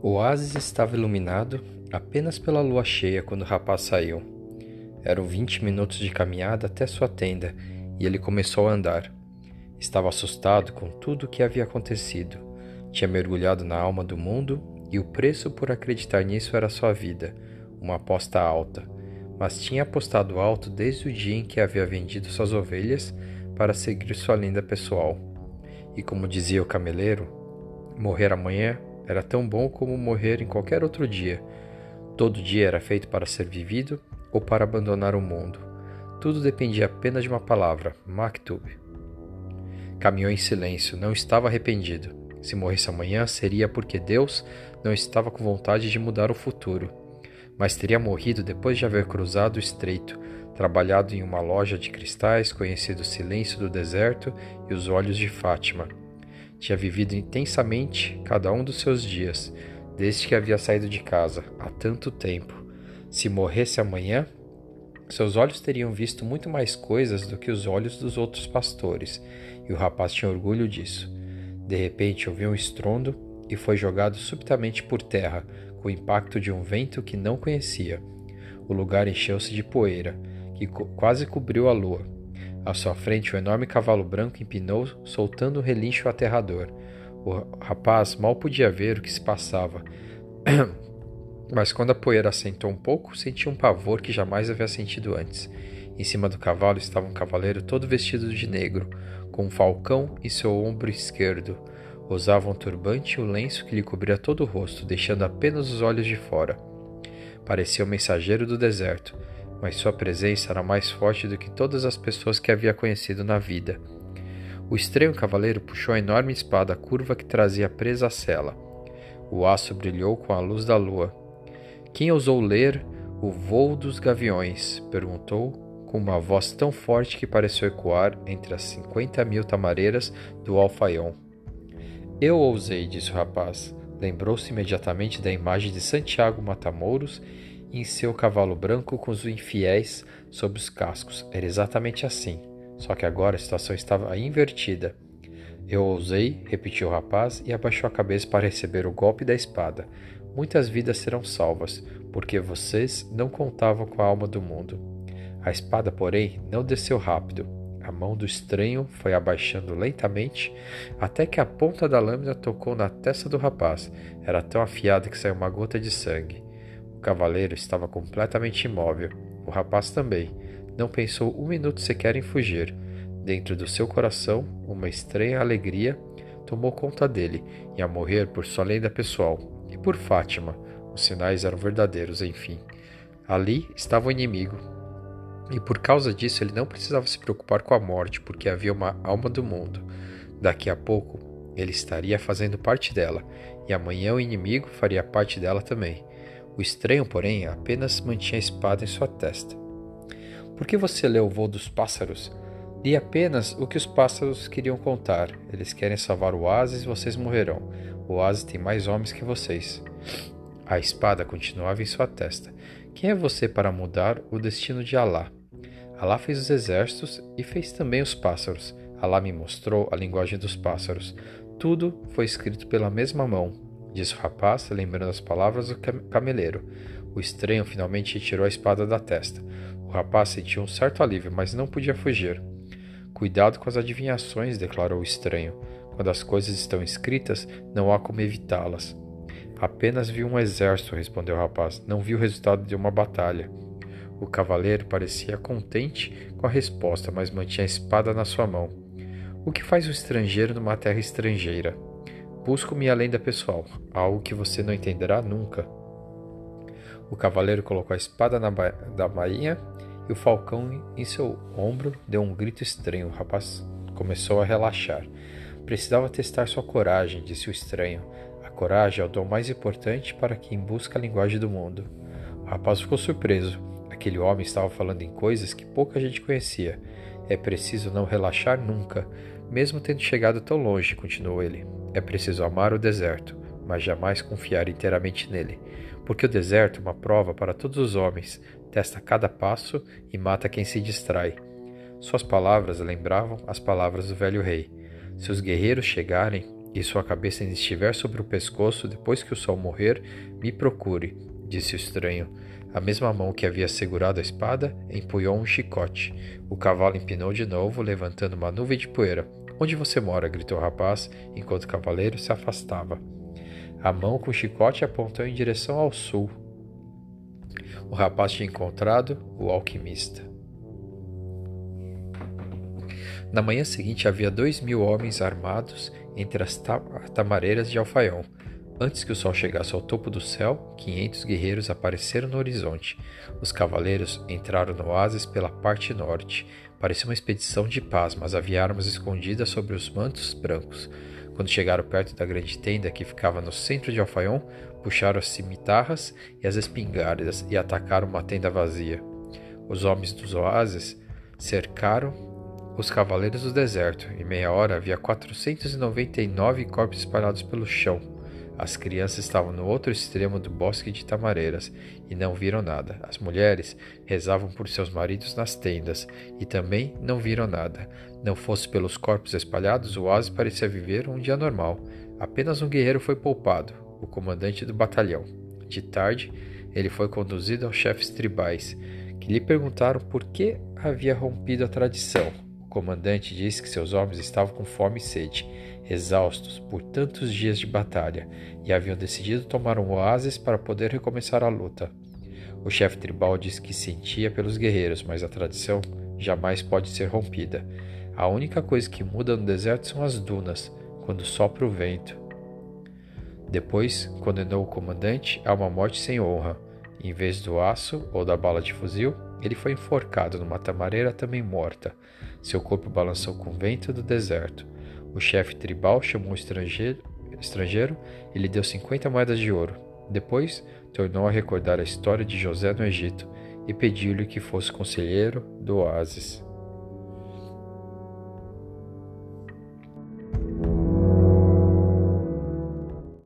O oásis estava iluminado apenas pela lua cheia quando o rapaz saiu. Eram vinte minutos de caminhada até sua tenda e ele começou a andar. Estava assustado com tudo o que havia acontecido. Tinha mergulhado na alma do mundo e o preço por acreditar nisso era sua vida, uma aposta alta. Mas tinha apostado alto desde o dia em que havia vendido suas ovelhas para seguir sua linda pessoal. E como dizia o cameleiro, morrer amanhã era tão bom como morrer em qualquer outro dia. Todo dia era feito para ser vivido ou para abandonar o mundo. Tudo dependia apenas de uma palavra, Maktub. Caminhou em silêncio, não estava arrependido. Se morresse amanhã, seria porque Deus não estava com vontade de mudar o futuro. Mas teria morrido depois de haver cruzado o estreito, trabalhado em uma loja de cristais, conhecido o silêncio do deserto e os olhos de Fátima tinha vivido intensamente cada um dos seus dias, desde que havia saído de casa, há tanto tempo. Se morresse amanhã, seus olhos teriam visto muito mais coisas do que os olhos dos outros pastores, e o rapaz tinha orgulho disso. De repente ouviu um estrondo e foi jogado subitamente por terra, com o impacto de um vento que não conhecia. O lugar encheu-se de poeira, que quase cobriu a lua. À sua frente, o enorme cavalo branco empinou, soltando um relincho aterrador. O rapaz mal podia ver o que se passava. Mas quando a poeira assentou um pouco, sentiu um pavor que jamais havia sentido antes. Em cima do cavalo estava um cavaleiro todo vestido de negro, com um falcão em seu ombro esquerdo. Usava um turbante e um lenço que lhe cobria todo o rosto, deixando apenas os olhos de fora. Parecia o mensageiro do deserto, mas sua presença era mais forte do que todas as pessoas que havia conhecido na vida. O estranho cavaleiro puxou a enorme espada curva que trazia presa à cela. O aço brilhou com a luz da lua. Quem ousou ler O Voo dos Gaviões? perguntou, com uma voz tão forte que pareceu ecoar entre as cinquenta mil tamareiras do alfaion. Eu ousei, disse o rapaz. Lembrou-se imediatamente da imagem de Santiago Matamouros em seu cavalo branco com os infiéis sob os cascos. Era exatamente assim, só que agora a situação estava invertida. Eu ousei, repetiu o rapaz e abaixou a cabeça para receber o golpe da espada. Muitas vidas serão salvas, porque vocês não contavam com a alma do mundo. A espada, porém, não desceu rápido. A mão do estranho foi abaixando lentamente até que a ponta da lâmina tocou na testa do rapaz. Era tão afiada que saiu uma gota de sangue. O cavaleiro estava completamente imóvel. O rapaz também. Não pensou um minuto sequer em fugir. Dentro do seu coração, uma estranha alegria tomou conta dele, e a morrer por sua lenda pessoal e por Fátima. Os sinais eram verdadeiros, enfim. Ali estava o inimigo. E por causa disso ele não precisava se preocupar com a morte, porque havia uma alma do mundo. Daqui a pouco ele estaria fazendo parte dela, e amanhã o inimigo faria parte dela também. O estranho, porém, apenas mantinha a espada em sua testa. Por que você leu o voo dos pássaros? Li apenas o que os pássaros queriam contar. Eles querem salvar o oásis e vocês morrerão. O oásis tem mais homens que vocês. A espada continuava em sua testa. Quem é você para mudar o destino de Alá? Alá fez os exércitos e fez também os pássaros. Alá me mostrou a linguagem dos pássaros. Tudo foi escrito pela mesma mão, disse o rapaz, lembrando as palavras do cameleiro. O estranho finalmente tirou a espada da testa. O rapaz sentiu um certo alívio, mas não podia fugir. Cuidado com as adivinhações, declarou o estranho. Quando as coisas estão escritas, não há como evitá-las. Apenas vi um exército, respondeu o rapaz. Não vi o resultado de uma batalha. O cavaleiro parecia contente com a resposta, mas mantinha a espada na sua mão. O que faz um estrangeiro numa terra estrangeira? Busco minha lenda pessoal, algo que você não entenderá nunca. O cavaleiro colocou a espada na ba da bainha e o falcão em seu ombro deu um grito estranho. O rapaz começou a relaxar. Precisava testar sua coragem, disse o estranho. A coragem é o dom mais importante para quem busca a linguagem do mundo. O rapaz ficou surpreso. Aquele homem estava falando em coisas que pouca gente conhecia. É preciso não relaxar nunca, mesmo tendo chegado tão longe, continuou ele. É preciso amar o deserto, mas jamais confiar inteiramente nele, porque o deserto é uma prova para todos os homens, testa cada passo e mata quem se distrai. Suas palavras lembravam as palavras do velho rei. Se os guerreiros chegarem, e sua cabeça ainda estiver sobre o pescoço depois que o sol morrer, me procure, disse o estranho. A mesma mão que havia segurado a espada empunhou um chicote. O cavalo empinou de novo, levantando uma nuvem de poeira. Onde você mora? gritou o rapaz, enquanto o cavaleiro se afastava. A mão com o chicote apontou em direção ao sul. O rapaz tinha encontrado o alquimista. Na manhã seguinte havia dois mil homens armados entre as tamareiras de Alfaião. Antes que o sol chegasse ao topo do céu, quinhentos guerreiros apareceram no horizonte. Os cavaleiros entraram no oásis pela parte norte. Parecia uma expedição de paz, mas havia armas escondidas sobre os mantos brancos. Quando chegaram perto da grande tenda que ficava no centro de Alfaion, puxaram as cimitarras e as espingardas e atacaram uma tenda vazia. Os homens dos oásis cercaram os cavaleiros do deserto. Em meia hora havia 499 corpos espalhados pelo chão. As crianças estavam no outro extremo do bosque de tamareiras e não viram nada. As mulheres rezavam por seus maridos nas tendas e também não viram nada. Não fosse pelos corpos espalhados, o oásis parecia viver um dia normal. Apenas um guerreiro foi poupado, o comandante do batalhão. De tarde, ele foi conduzido aos chefes tribais, que lhe perguntaram por que havia rompido a tradição. Comandante disse que seus homens estavam com fome e sede, exaustos por tantos dias de batalha, e haviam decidido tomar um oásis para poder recomeçar a luta. O chefe tribal disse que sentia pelos guerreiros, mas a tradição jamais pode ser rompida. A única coisa que muda no deserto são as dunas, quando sopra o vento. Depois, condenou o comandante a uma morte sem honra. Em vez do aço ou da bala de fuzil, ele foi enforcado numa tamareira também morta. Seu corpo balançou com o vento do deserto. O chefe tribal chamou o estrangeiro, estrangeiro e lhe deu 50 moedas de ouro. Depois, tornou a recordar a história de José no Egito e pediu-lhe que fosse conselheiro do oásis.